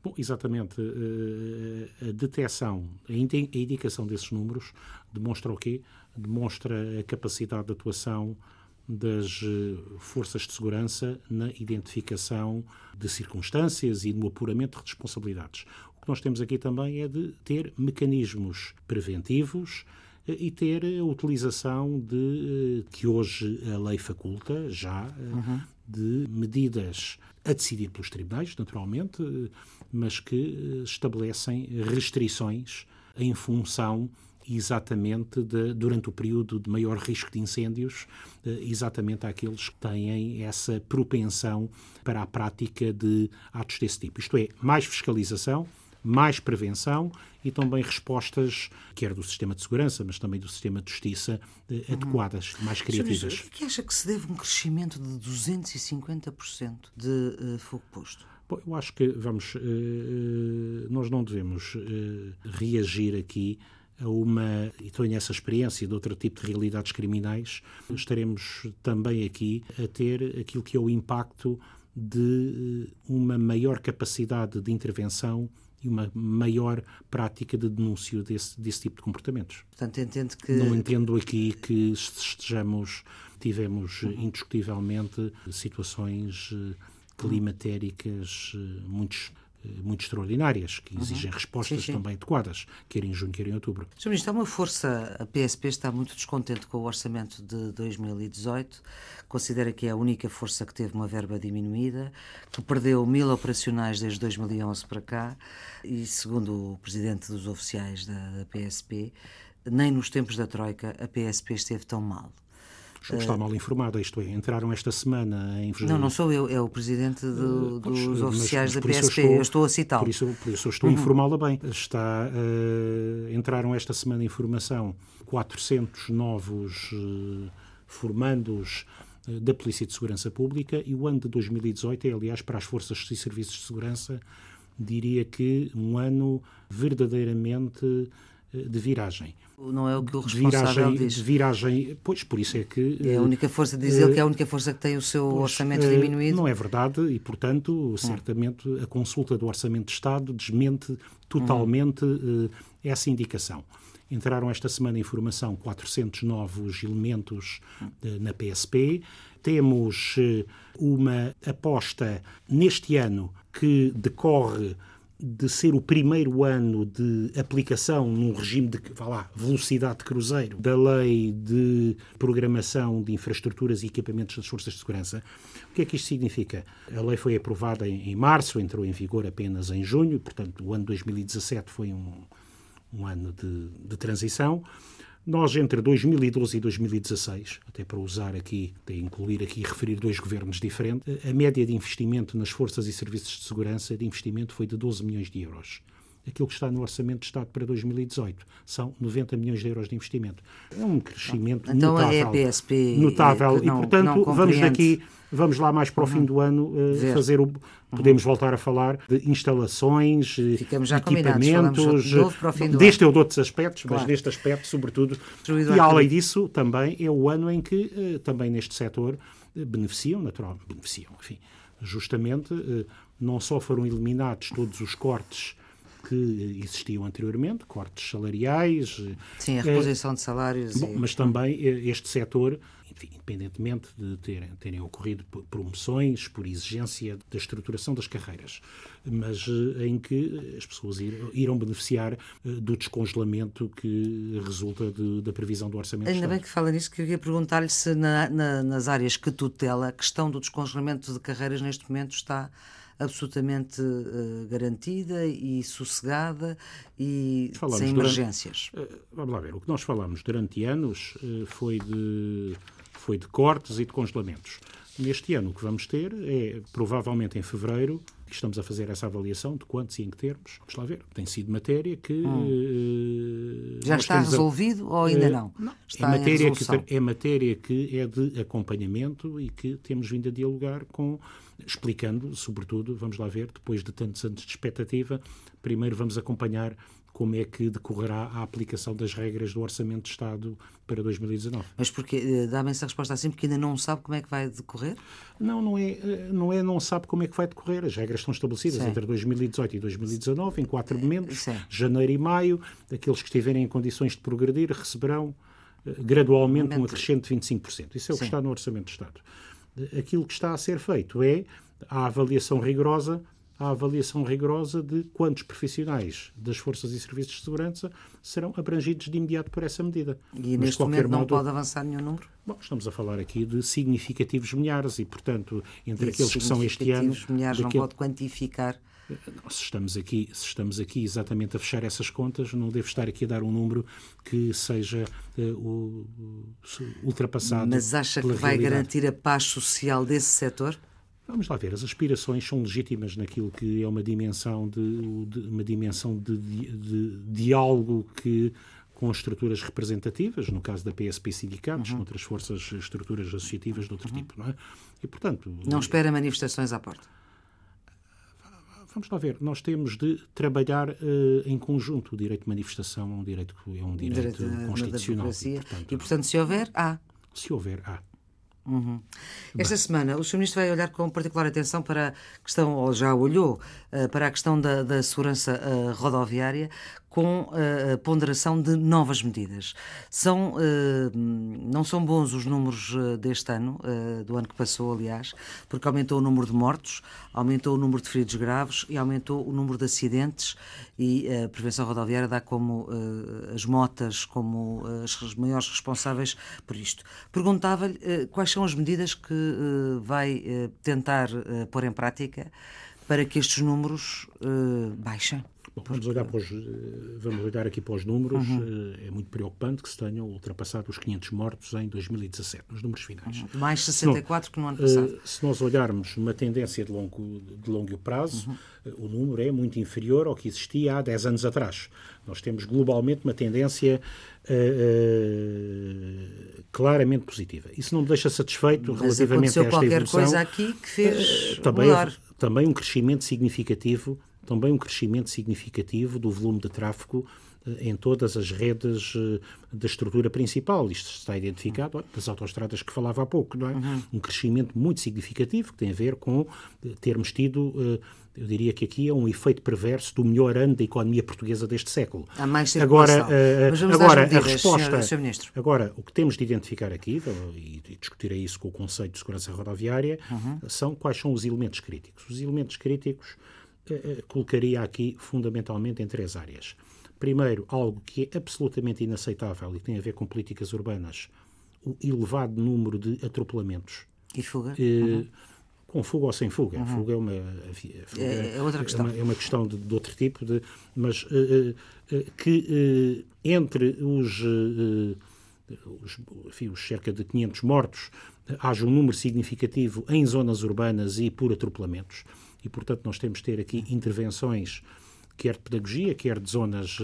Bom, exatamente. Eh, a detecção, a indicação desses números demonstra o quê? Demonstra a capacidade de atuação das eh, forças de segurança na identificação de circunstâncias e no apuramento de responsabilidades. O que nós temos aqui também é de ter mecanismos preventivos e ter a utilização de, eh, que hoje a lei faculta já, eh, uhum. De medidas a decidir pelos tribunais, naturalmente, eh, mas que estabelecem restrições em função exatamente de, durante o período de maior risco de incêndios, exatamente àqueles que têm essa propensão para a prática de atos desse tipo. Isto é, mais fiscalização, mais prevenção e também respostas, quer do sistema de segurança, mas também do sistema de justiça, eh, uhum. adequadas, mais criativas. O que acha que se deve um crescimento de 250% de uh, fogo posto? Bom, eu acho que, vamos, uh, nós não devemos uh, reagir aqui a uma, e tenho essa experiência de outro tipo de realidades criminais, estaremos também aqui a ter aquilo que é o impacto de uma maior capacidade de intervenção e uma maior prática de denúncio desse, desse tipo de comportamentos. Portanto, entendo que... Não entendo aqui que estejamos, tivemos uhum. indiscutivelmente situações eh, climatéricas eh, muito muito extraordinárias, que uhum. exigem uhum. respostas sim, sim. também adequadas, quer em junho, quer em outubro. Sr. Ministro, há uma força, a PSP está muito descontente com o orçamento de 2018, considera que é a única força que teve uma verba diminuída, que perdeu mil operacionais desde 2011 para cá, e segundo o presidente dos oficiais da, da PSP, nem nos tempos da Troika a PSP esteve tão mal. Está mal informado, isto é, entraram esta semana em... Não, não sou eu, é o presidente do, dos pois, oficiais mas, da PSP, eu estou, estou a citá-lo. Por isso, por isso eu estou uhum. a informá-la bem. Está, uh, entraram esta semana em formação 400 novos uh, formandos uh, da Polícia de Segurança Pública e o ano de 2018 é, aliás, para as forças e serviços de segurança, diria que um ano verdadeiramente de viragem. Não é o que o responsável viragem, diz. De viragem, pois, por isso é que... É a única força, diz ele que é a única força que tem o seu pois, orçamento diminuído. Não é verdade e, portanto, hum. certamente a consulta do Orçamento de Estado desmente totalmente hum. essa indicação. Entraram esta semana em formação 400 novos elementos na PSP. Temos uma aposta neste ano que decorre de ser o primeiro ano de aplicação num regime de vá lá, velocidade de cruzeiro da lei de programação de infraestruturas e equipamentos das forças de segurança. O que é que isto significa? A lei foi aprovada em, em março, entrou em vigor apenas em junho, portanto, o ano 2017 foi um, um ano de, de transição. Nós, entre 2012 e 2016, até para usar aqui, de incluir aqui e referir dois governos diferentes, a média de investimento nas forças e serviços de segurança de investimento foi de 12 milhões de euros. Aquilo que está no Orçamento de Estado para 2018. São 90 milhões de euros de investimento. É um crescimento então, notável. Então é PSP notável. Não, e, portanto, vamos daqui, vamos lá mais para o uhum. fim do ano uh, fazer o. Podemos uhum. voltar a falar de instalações, eh, Ficamos já equipamentos. De novo para o fim do deste ano. ou de outros aspectos, claro. mas deste aspecto, sobretudo. E além disso, também é o ano em que, uh, também neste setor, uh, beneficiam, naturalmente, beneficiam, enfim, justamente, não só foram eliminados todos os cortes que existiam anteriormente, cortes salariais. Sim, a reposição de salários. Bom, e... Mas também este setor, enfim, independentemente de terem, terem ocorrido promoções por exigência da estruturação das carreiras, mas eh, em que as pessoas irão beneficiar eh, do descongelamento que resulta de, da previsão do orçamento. Ainda bem que fala nisso, que eu ia perguntar-lhe se na, na, nas áreas que tutela a questão do descongelamento de carreiras neste momento está absolutamente uh, garantida e sossegada e falamos sem emergências. Durante, uh, vamos lá ver, o que nós falamos durante anos uh, foi, de, foi de cortes e de congelamentos. Neste ano o que vamos ter é, provavelmente em fevereiro, que estamos a fazer essa avaliação de quantos e em que termos. Vamos lá ver. Tem sido matéria que. Hum. Já está resolvido a... ou ainda não? não. Está é, matéria que, é matéria que é de acompanhamento e que temos vindo a dialogar com explicando, sobretudo, vamos lá ver, depois de tantos anos de expectativa, primeiro vamos acompanhar como é que decorrerá a aplicação das regras do Orçamento de Estado para 2019. Mas porque eh, dá-me essa resposta assim porque ainda não sabe como é que vai decorrer? Não, não é, eh, não é não sabe como é que vai decorrer. As regras estão estabelecidas Sim. entre 2018 e 2019 em quatro momentos, Sim. janeiro e maio. Aqueles que estiverem em condições de progredir receberão eh, gradualmente um acrescente de 25%. Isso é o que está no Orçamento de Estado aquilo que está a ser feito é a avaliação rigorosa a avaliação rigorosa de quantos profissionais das forças e serviços de segurança serão abrangidos de imediato por essa medida. E Mas, neste momento não modo, pode avançar nenhum número? Bom, estamos a falar aqui de significativos milhares e, portanto, entre e aqueles que são este ano... milhares daquele... não pode quantificar se estamos aqui se estamos aqui exatamente a fechar essas contas não devo estar aqui a dar um número que seja uh, ultrapassado mas acha que vai realidade. garantir a paz social desse setor Vamos lá ver, as aspirações são legítimas naquilo que é uma dimensão de, de uma dimensão de, de, de diálogo que com estruturas representativas, no caso da PSP sindicatos, uhum. outras forças, estruturas associativas de outro uhum. tipo, não é? E, portanto... Não espera manifestações à porta? Vamos lá ver, nós temos de trabalhar uh, em conjunto. O direito de manifestação é um direito, é um direito, direito constitucional. E portanto, e, portanto, se houver, há. Se houver, há. Uhum. Esta semana, o Sr. Ministro vai olhar com particular atenção para a questão, ou já olhou, uh, para a questão da, da segurança uh, rodoviária, com eh, a ponderação de novas medidas. São, eh, não são bons os números eh, deste ano, do ano que passou, aliás, porque aumentou o número de mortos, aumentou o número de feridos graves e aumentou o número de acidentes e a prevenção rodoviária dá como as motas como as maiores responsáveis por isto. Perguntava-lhe quais são as medidas que vai tentar pôr em prática para que estes números baixem. Bom, vamos, olhar para os, eh, vamos olhar aqui para os números. Uhum. Eh, é muito preocupante que se tenham ultrapassado os 500 mortos em 2017, nos números finais. Uhum. Mais 64 que no ano passado. Eh, se nós olharmos uma tendência de longo, de longo prazo, uhum. o número é muito inferior ao que existia há 10 anos atrás. Nós temos globalmente uma tendência uh, uh, claramente positiva. Isso não me deixa satisfeito Mas relativamente a esta qualquer evolução. coisa aqui que fez também, também um crescimento significativo também um crescimento significativo do volume de tráfego eh, em todas as redes eh, da estrutura principal. Isto está identificado das autoestradas que falava há pouco, não é? Uhum. Um crescimento muito significativo que tem a ver com eh, termos tido, eu diria que aqui é um efeito perverso do melhor ano da economia portuguesa deste século. Há mais agora, agora medidas, a resposta, senhor, senhor agora o que temos de identificar aqui e, discutirei isso com o Conselho de Segurança Rodoviária uhum. são quais são os elementos críticos. Os elementos críticos colocaria aqui fundamentalmente em três áreas. Primeiro, algo que é absolutamente inaceitável e tem a ver com políticas urbanas, o elevado número de atropelamentos. E fuga? Eh, uhum. Com fuga ou sem fuga. Uhum. Fuga é uma, fuga é, é, outra questão. É uma, é uma questão de, de, outro tipo, de, mas uh, uh, que uh, entre os, os, enfim, os cerca de 500 mortos haja um número significativo em zonas urbanas e por atropelamentos e, portanto, nós temos de ter aqui intervenções quer de pedagogia, quer de zonas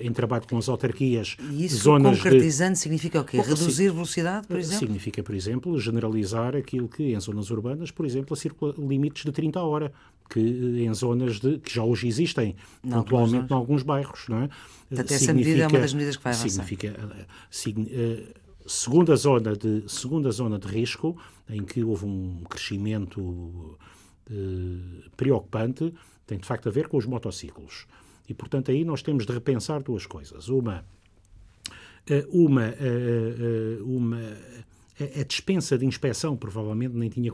em trabalho com as autarquias. E isso, zonas concretizando, de... significa o quê? Reduzir velocidade, por exemplo? Significa, por exemplo, generalizar aquilo que em zonas urbanas, por exemplo, circula limites de 30 a hora, que em zonas de, que já hoje existem, não, pontualmente em alguns bairros. Não é? Portanto, essa medida é uma das medidas que vai avançar. Significa, segunda zona de segunda zona de risco em que houve um crescimento eh, preocupante tem de facto a ver com os motociclos e portanto aí nós temos de repensar duas coisas uma eh, uma eh, uma a dispensa de inspeção provavelmente nem tinha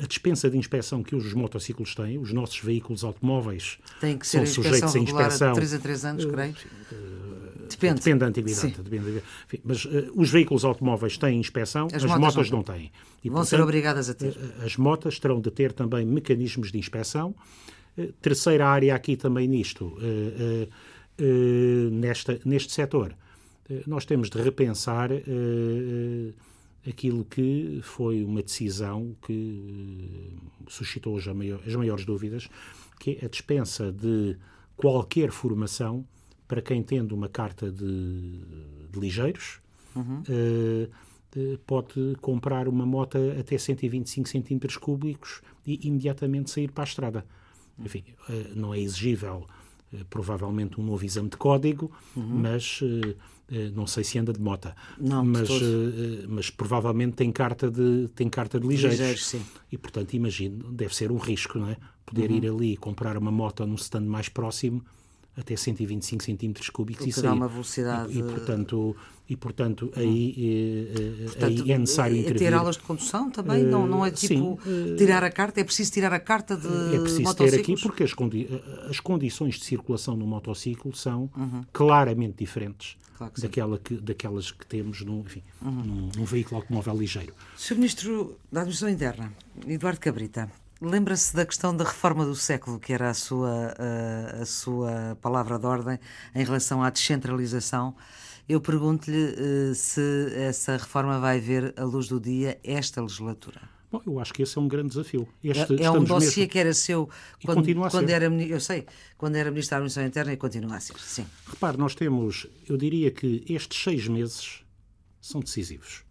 a dispensa de inspeção que os motociclos têm, os nossos veículos automóveis Tem que ser são sujeitos a inspeção. De 3 a 3 anos, creio. Depende. Depende da antiguidade. Depende, enfim, mas uh, os veículos automóveis têm inspeção, as, as motas, motas, não têm. E, Vão portanto, ser obrigadas a ter. Uh, as motas terão de ter também mecanismos de inspeção. Uh, terceira área aqui também nisto, nesta, neste setor, nós temos de repensar aquilo que foi uma decisão que suscitou as maiores dúvidas, que é a dispensa de qualquer formação para quem tendo uma carta de, de ligeiros, uhum. uh, pode comprar uma moto até 125 centímetros cúbicos e imediatamente sair para a estrada. Enfim, uh, não é exigível provavelmente um novo exame de código, uhum. mas não sei se anda de moto. Não, mas, mas provavelmente tem carta de, tem carta de ligeiros. ligeiros e, portanto, imagino, deve ser um risco, não é? Poder uhum. ir ali e comprar uma moto num stand mais próximo até 125 centímetros cúbicos e sair. uma velocidade... E, e, portanto, e, portanto aí, eh, portanto, aí é necessário é intervir. ter aulas de condução também? Não, não é tipo sim, tirar a carta? É preciso tirar a carta de É preciso ter aqui porque as, condi as condições de circulação no motociclo são uhum. claramente diferentes claro que daquela que, daquelas que temos no, enfim, uhum. num, num veículo automóvel ligeiro. Sr. Ministro da Administração Interna, Eduardo Cabrita, Lembra-se da questão da reforma do século, que era a sua, a, a sua palavra de ordem em relação à descentralização. Eu pergunto-lhe uh, se essa reforma vai ver a luz do dia esta legislatura. Bom, eu acho que esse é um grande desafio. Este, é, é um dossiê mesmo... que era seu quando, quando era eu sei, quando era ministro da Administração Interna e continua a ser. Sim. Repare, nós temos, eu diria que estes seis meses são decisivos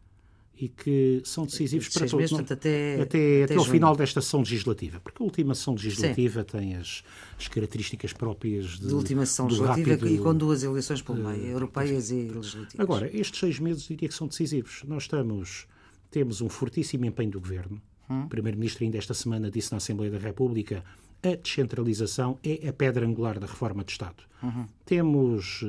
e que são decisivos para todos. Meses, até, até, até, até ao final desta sessão legislativa, porque a última sessão legislativa Sim. tem as, as, características próprias de, de última sessão legislativa rápido, e com duas eleições pelo meio, uh, europeias e legislativas. Agora, estes seis meses diria que são decisivos. Nós estamos, temos um fortíssimo empenho do Governo. Hum. O Primeiro-Ministro ainda esta semana disse na Assembleia da República a descentralização é a pedra angular da reforma de Estado. Uhum. Temos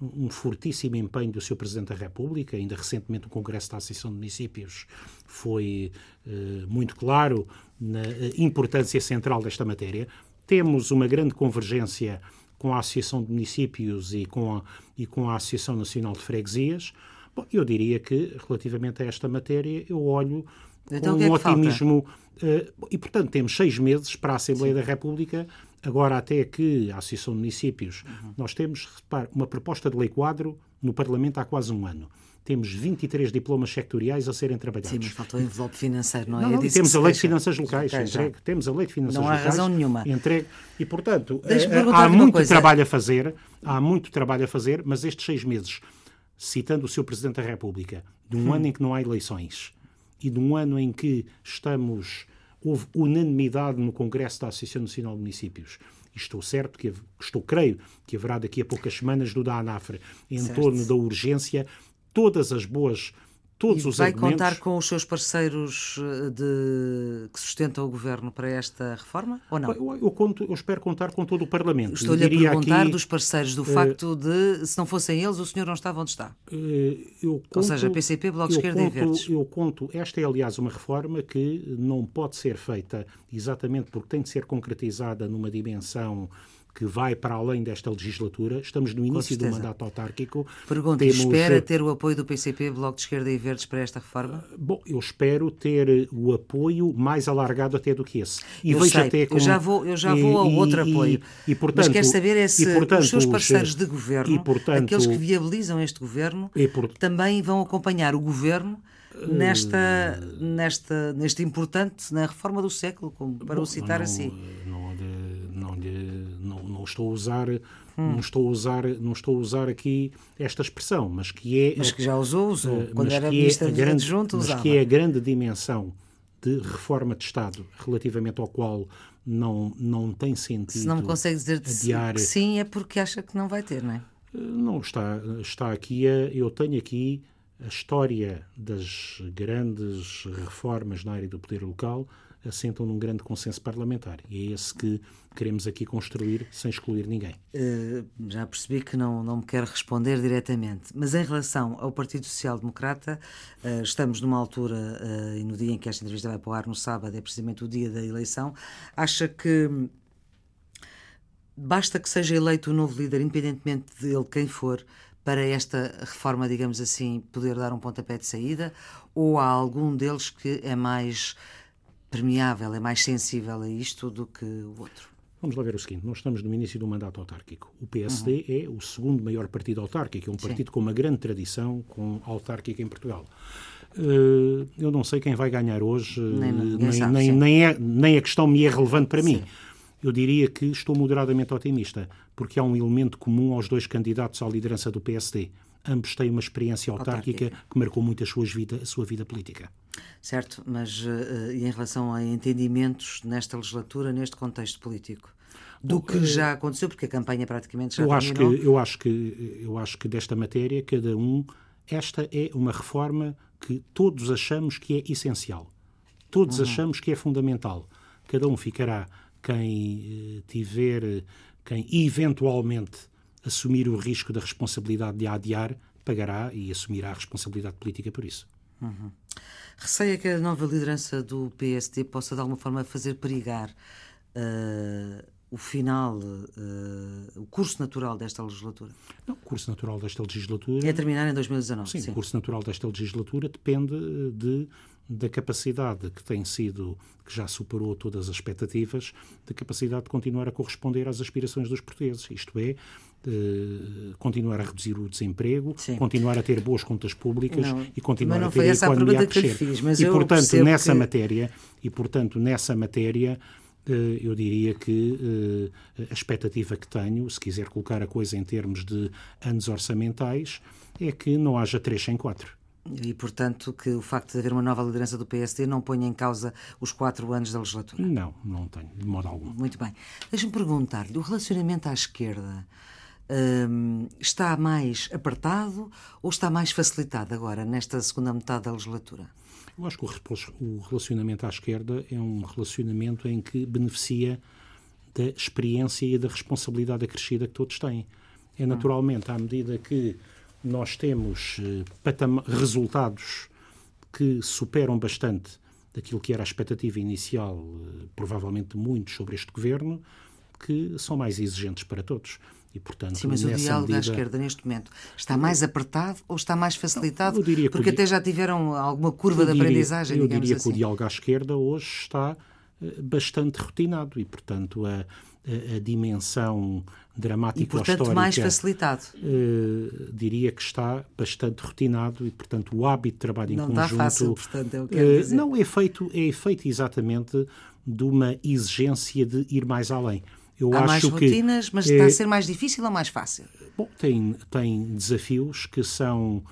um fortíssimo empenho do Sr. Presidente da República. Ainda recentemente o Congresso da Associação de Municípios foi uh, muito claro na eh, importância central desta matéria. Temos uma grande convergência com a Associação de Municípios e com a, e com a Associação Nacional de Freguesias. Bom, eu diria que, relativamente a esta matéria, eu olho então, com um é otimismo. Uh, e, portanto, temos seis meses para a Assembleia Sim. da República Agora, até que a Associação de Municípios, uhum. nós temos, repare, uma proposta de lei quadro no Parlamento há quase um ano. Temos 23 diplomas sectoriais a serem trabalhados. Sim, mas faltou o envelope financeiro, não é? Não, não, temos a lei de finanças locais, entregue, temos a lei de finanças locais. Não há razão nenhuma. Entregue, e, portanto, eh, há muito trabalho a fazer, há muito trabalho a fazer, mas estes seis meses, citando o seu Presidente da República, de um hum. ano em que não há eleições e de um ano em que estamos houve unanimidade no Congresso da Associação Nacional de Municípios. E estou certo que estou creio que haverá daqui a poucas semanas do da ANAFRE em certo. torno da urgência todas as boas todos e os vai argumentos... contar com os seus parceiros eh, de... que sustentam o governo para esta reforma ou não? Eu, eu, conto, eu espero contar com todo o Parlamento. Estou-lhe a perguntar aqui, dos parceiros do uh, facto de, se não fossem eles, o senhor não estava onde está. Uh, conto, ou seja, PCP, Bloco de Esquerda conto, e Verdes. Eu conto, esta é aliás uma reforma que não pode ser feita exatamente porque tem de ser concretizada numa dimensão que vai para além desta legislatura. Estamos no início do mandato autárquico. Pergunto, Temos... espera eh, ter o apoio do PCP, Bloco de Esquerda e Verdes para esta reforma? Uh, bom, eu espero ter o apoio mais alargado até do que esse. E eu vejo sei, até eu já vou, eu já vou ao e, outro apoio. E, e, portanto, Mas quer saber é se portanto, os seus parceiros de governo, portanto, aqueles que viabilizam este governo, por... também vão acompanhar o governo nesta, nesta, neste importante, na reforma do século, como, para Bom, o citar não, assim. Não, não, não, não estou a usar hum. não estou a usar não estou a usar aqui esta expressão mas que é mas que já usou usou uh, quando era ministro é grande, junto mas usava. que é a grande dimensão de reforma de Estado relativamente ao qual não não tem sentido se não consegue dizer adiar... que sim é porque acha que não vai ter não é eh, não está está aqui a, eu tenho aqui a história das grandes reformas na área do poder local assentam num grande consenso parlamentar. E é esse que queremos aqui construir sem excluir ninguém. Uh, já percebi que não, não me quer responder diretamente, mas em relação ao Partido Social Democrata, uh, estamos numa altura, uh, e no dia em que esta entrevista vai para o ar, no sábado, é precisamente o dia da eleição, acha que basta que seja eleito o novo líder, independentemente dele quem for, para esta reforma, digamos assim, poder dar um pontapé de saída? Ou há algum deles que é mais permeável, é mais sensível a isto do que o outro? Vamos lá ver o seguinte: nós estamos no início do mandato autárquico. O PSD uhum. é o segundo maior partido autárquico, é um partido Sim. com uma grande tradição com autárquica em Portugal. Uh, eu não sei quem vai ganhar hoje, nem, nem, sabe, nem, nem, é, nem a questão me é relevante para mim. Sim. Eu diria que estou moderadamente otimista, porque há um elemento comum aos dois candidatos à liderança do PSD. Ambos têm uma experiência autárquica, autárquica. que marcou muito a sua vida, a sua vida política. Certo, mas uh, em relação a entendimentos nesta legislatura, neste contexto político? Do que eh, já aconteceu, porque a campanha praticamente já eu terminou. acho que Eu acho que, eu acho que desta matéria, cada um, esta é uma reforma que todos achamos que é essencial. Todos uhum. achamos que é fundamental. Cada um ficará quem tiver, quem eventualmente assumir o risco da responsabilidade de adiar, pagará e assumirá a responsabilidade política por isso. Uhum. Receia que a nova liderança do PSD possa de alguma forma fazer perigar uh, o final, uh, o curso natural desta legislatura? Não, o curso natural desta legislatura. É terminar em 2019. Sim, sim. o curso natural desta legislatura depende de da capacidade que tem sido, que já superou todas as expectativas, da capacidade de continuar a corresponder às aspirações dos portugueses. Isto é, de continuar a reduzir o desemprego, Sim. continuar a ter boas contas públicas não, e continuar a ter a economia a crescer. Fiz, e portanto nessa que... matéria e portanto nessa matéria eh, eu diria que eh, a expectativa que tenho, se quiser colocar a coisa em termos de anos orçamentais, é que não haja três sem quatro. E, portanto, que o facto de haver uma nova liderança do PSD não ponha em causa os quatro anos da legislatura? Não, não tenho, de modo algum. Muito bem. Deixe-me perguntar-lhe, o relacionamento à esquerda um, está mais apertado ou está mais facilitado agora, nesta segunda metade da legislatura? Eu acho que o relacionamento à esquerda é um relacionamento em que beneficia da experiência e da responsabilidade acrescida que todos têm. É naturalmente, à medida que nós temos eh, resultados que superam bastante daquilo que era a expectativa inicial, eh, provavelmente de muitos, sobre este governo, que são mais exigentes para todos. E, portanto, Sim, mas o diálogo medida... à esquerda neste momento está mais apertado ou está mais facilitado? Porque até já tiveram alguma curva de aprendizagem, Eu diria assim. que o assim. diálogo à esquerda hoje está eh, bastante rotinado e, portanto, a, a, a dimensão dramática e, portanto, histórica, mais facilitado. Uh, diria que está bastante rotinado e, portanto, o hábito de trabalho não em conjunto... Fácil, portanto, é o que uh, dizer. Não, é feito, é feito exatamente de uma exigência de ir mais além. Eu Há acho mais rotinas, que, mas está a ser mais difícil ou mais fácil? Bom, tem, tem desafios que são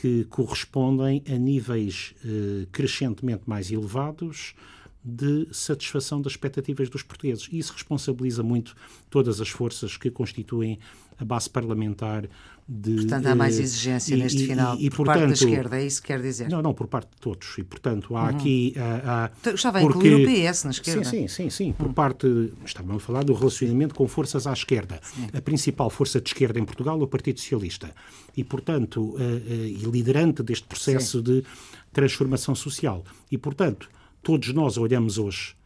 que correspondem a níveis uh, crescentemente mais elevados de satisfação das expectativas dos portugueses. E isso responsabiliza muito todas as forças que constituem a base parlamentar de, portanto, há mais exigência e, neste final e, e, por portanto, parte da esquerda, é isso que quer dizer? Não, não, por parte de todos. E, portanto, há uhum. aqui... Há, há, então, Estava a incluir o PS na esquerda. Sim, sim, sim. sim por uhum. parte... Estava a falar do relacionamento com forças à esquerda. Sim. A principal força de esquerda em Portugal é o Partido Socialista. E, portanto, e liderante deste processo sim. de transformação social. E, portanto, todos nós olhamos hoje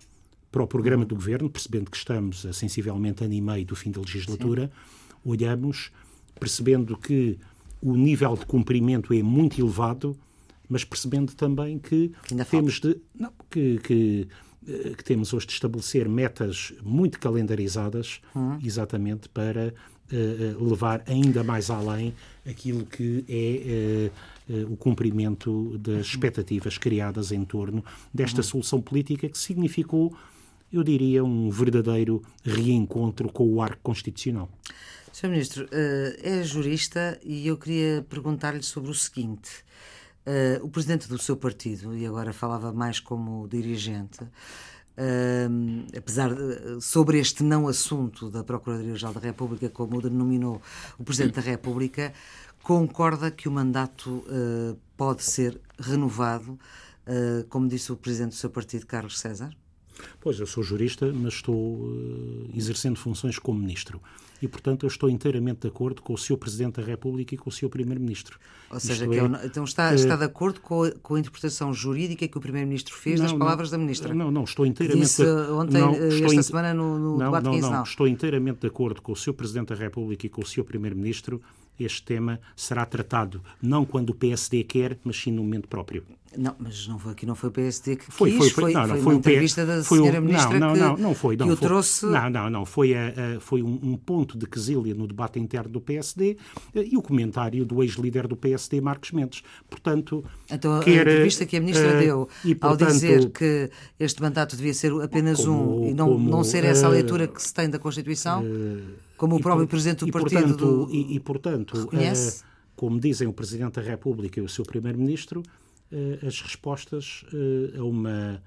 para o programa do governo, percebendo que estamos a sensivelmente ano e meio do fim da legislatura, sim. Olhamos percebendo que o nível de cumprimento é muito elevado, mas percebendo também que Ainda temos de não, que, que, eh, que, temos hoje de estabelecer metas muito calendarizadas, hum. exatamente para uh, levar ainda mais além aquilo que é uh, uh, o cumprimento das expectativas criadas em torno desta uhum. solução política que significou eu diria, um verdadeiro reencontro com o arco constitucional. Sr. Ministro, eh, é jurista e eu queria perguntar-lhe sobre o seguinte. Eh, o presidente do seu partido, e agora falava mais como dirigente, Uh, apesar de, sobre este não assunto da Procuradoria-Geral da República, como o denominou o Presidente da República, concorda que o mandato pode ser renovado, como disse o Presidente do seu partido, Carlos César? Pois, eu sou jurista, mas estou exercendo funções como Ministro e, portanto, eu estou inteiramente de acordo com o Sr. Presidente da República e com o Sr. Primeiro-Ministro. Ou seja, é, é, então está, está de acordo com a, com a, interpretação jurídica que o Primeiro-Ministro fez não, das palavras não, da Ministra? Não, não, estou inteiramente... Disse ontem, não, eh, esta in... semana, no, no não, debate não, não, não, estou inteiramente de acordo com o Sr. Presidente da República e com o Sr. Primeiro-Ministro. Este tema será tratado não quando o PSD quer, mas sim no momento próprio. Não, mas não foi, aqui não foi o PSD que foi, quis, foi, foi, não, não, foi, uma entrevista da foi senhora Ministra não, não, não, não foi, não, que o foi, trouxe... Não, não, não, foi, a, a, foi um, um, ponto de quesilha no debate interno do PSD eh, e o comentário do ex-líder do PSD, Marcos Mendes. Portanto, então, quer, a entrevista que a Ministra uh, deu e, portanto, ao dizer que este mandato devia ser apenas como, um e não, como, não ser essa a leitura que se tem da Constituição, uh, como o próprio por, Presidente do e, Partido portanto, do, e, e, portanto? Uh, como dizem o Presidente da República e o seu Primeiro-Ministro, as respostas a uma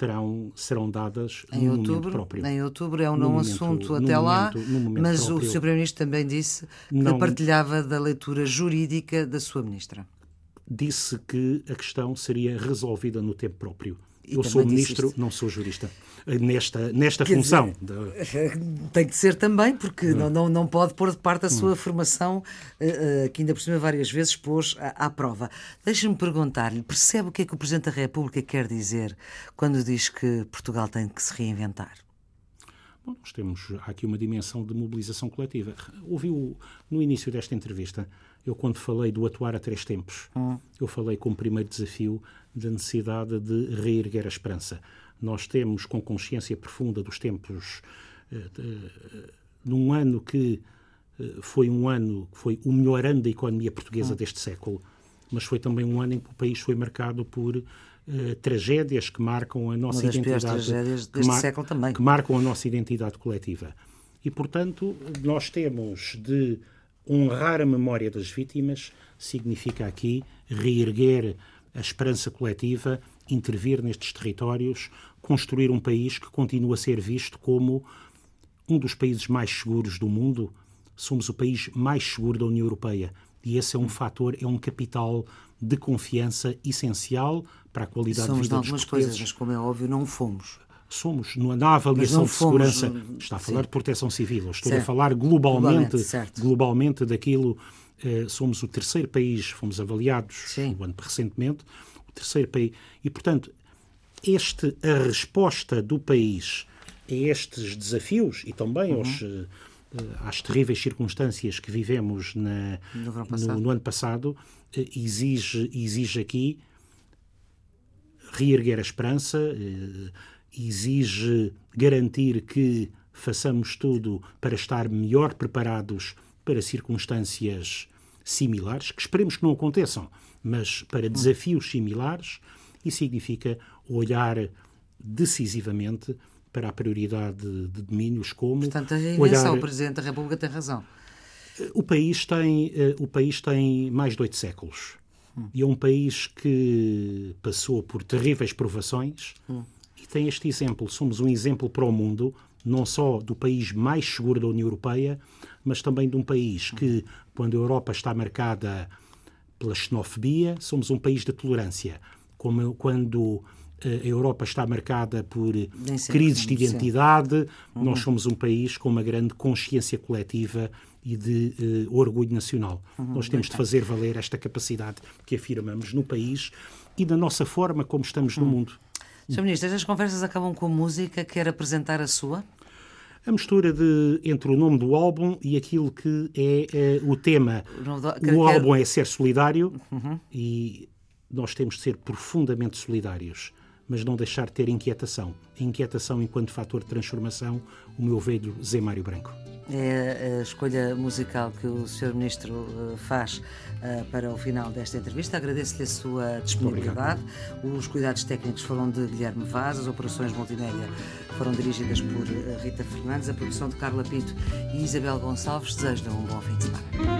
terão, serão dadas em no outubro, momento próprio. Em outubro é um não assunto até lá, momento, mas próprio. o Sr. Primeiro-Ministro também disse que não, partilhava da leitura jurídica da sua Ministra. Disse que a questão seria resolvida no tempo próprio. E Eu sou ministro, não sou jurista. Nesta, nesta Quer função. Dizer, tem que ser também, porque não, não, não pode pôr de parte a sua formação, uh, uh, que ainda por cima várias vezes pôs à, à prova. Deixe-me perguntar-lhe: percebe o que é que o Presidente da República quer dizer quando diz que Portugal tem que se reinventar? Bom, nós temos aqui uma dimensão de mobilização coletiva. Ouviu no início desta entrevista, eu quando falei do atuar a três tempos, hum. eu falei como primeiro desafio da necessidade de reerguer a esperança. Nós temos, com consciência profunda dos tempos, uh, num ano que uh, foi um ano que foi o melhor ano da economia portuguesa hum. deste século, mas foi também um ano em que o país foi marcado por uh, tragédias que marcam a nossa identidade. tragédias deste século também. Que marcam a nossa identidade coletiva. E, portanto, nós temos de honrar a memória das vítimas, significa aqui reerguer a esperança coletiva, intervir nestes territórios, construir um país que continua a ser visto como um dos países mais seguros do mundo. Somos o país mais seguro da União Europeia. E esse é um fator, é um capital de confiança essencial para a qualidade Somos de vida de algumas dos coisas, mas como é óbvio, não fomos. Somos, na avaliação de fomos, segurança, está a falar sim. de proteção civil, estou Certo. a falar globalmente, Globalmente, globalmente, daquilo, somos o terceiro país, fomos avaliados Sim. o ano recentemente, o terceiro país, e portanto, este, a resposta do país a estes desafios e também Uhum. aos, eh, eh, às terríveis circunstâncias que vivemos na, No verão no, no ano passado, eh, exige, exige aqui reerguer a esperança, eh, exige garantir que façamos tudo para estar melhor preparados para circunstâncias similares, que esperemos que não aconteçam, mas para desafios similares, e significa olhar decisivamente para a prioridade de domínios como Portanto, a olhar o Presidente da República tem razão. o país tem eh, o país tem mais de oito séculos e é um país que passou por terríveis provações e tem este exemplo. Somos um exemplo para o mundo, não só do país mais seguro da União Europeia, mas também de um país que, quando a Europa está marcada pela xenofobia, somos um país de tolerância. Como quando eh, a Europa está marcada por crises de fomos, sim. identidade, nós somos um país com uma grande consciência coletiva e de eh, orgulho nacional. Nós temos de fazer valer esta capacidade que afirmamos no país e da nossa forma como estamos no mundo. Sr. Ministro, estas conversas acabam com música. Quer apresentar a sua? A mistura de, entre o nome do álbum e aquilo que é eh, o tema. O O Uhum. quer- álbum é ser solidário e nós temos de ser profundamente solidários. Mas não deixar de ter inquietação. A inquietação enquanto fator de transformação, o meu velho Zé Mário Branco. É a escolha musical que o Sr. Ministro eh, faz eh, para o final desta entrevista. Agradeço-lhe a sua disponibilidade. Os cuidados técnicos foram de Guilherme Vaz, as operações multimédia foram dirigidas por eh, Rita Fernandes, a produção de Carla Pinto e Isabel Gonçalves. Desejo-lhe um bom fim de semana.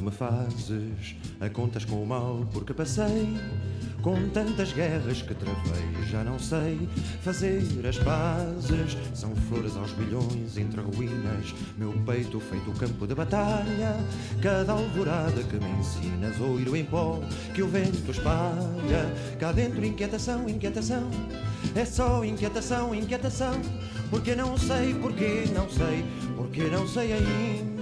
Tu me fazes, a contas com o mal porque passei. Com tantas guerras que travei, já não sei fazer as pazes. São flores aos bilhões entre ruínas, meu peito feito campo de batalha. Cada alvorada que me ensinas, oiro em pó que o vento espalha. Cá dentro, inquietação, inquietação, é só inquietação, inquietação. Porque não sei, porque não sei, porque não sei ainda.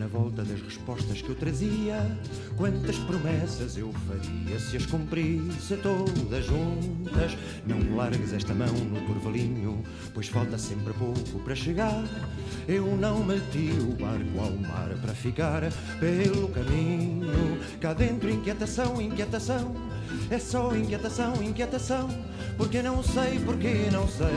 Na volta das respostas que eu trazia. Quantas promessas eu faria se as cumprisse todas juntas. Não largues esta mão no turvalinho, pois falta sempre pouco para chegar. Eu não meti o barco ao mar para ficar pelo caminho. Cá dentro, inquietação, inquietação. É só inquietação, inquietação. Porque não sei, porque não sei,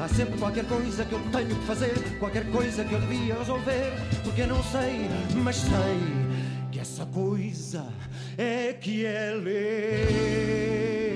Há sempre qualquer coisa que eu tenho que fazer, qualquer coisa que eu devia resolver. Porque não sei, mas sei que essa coisa é que é ler.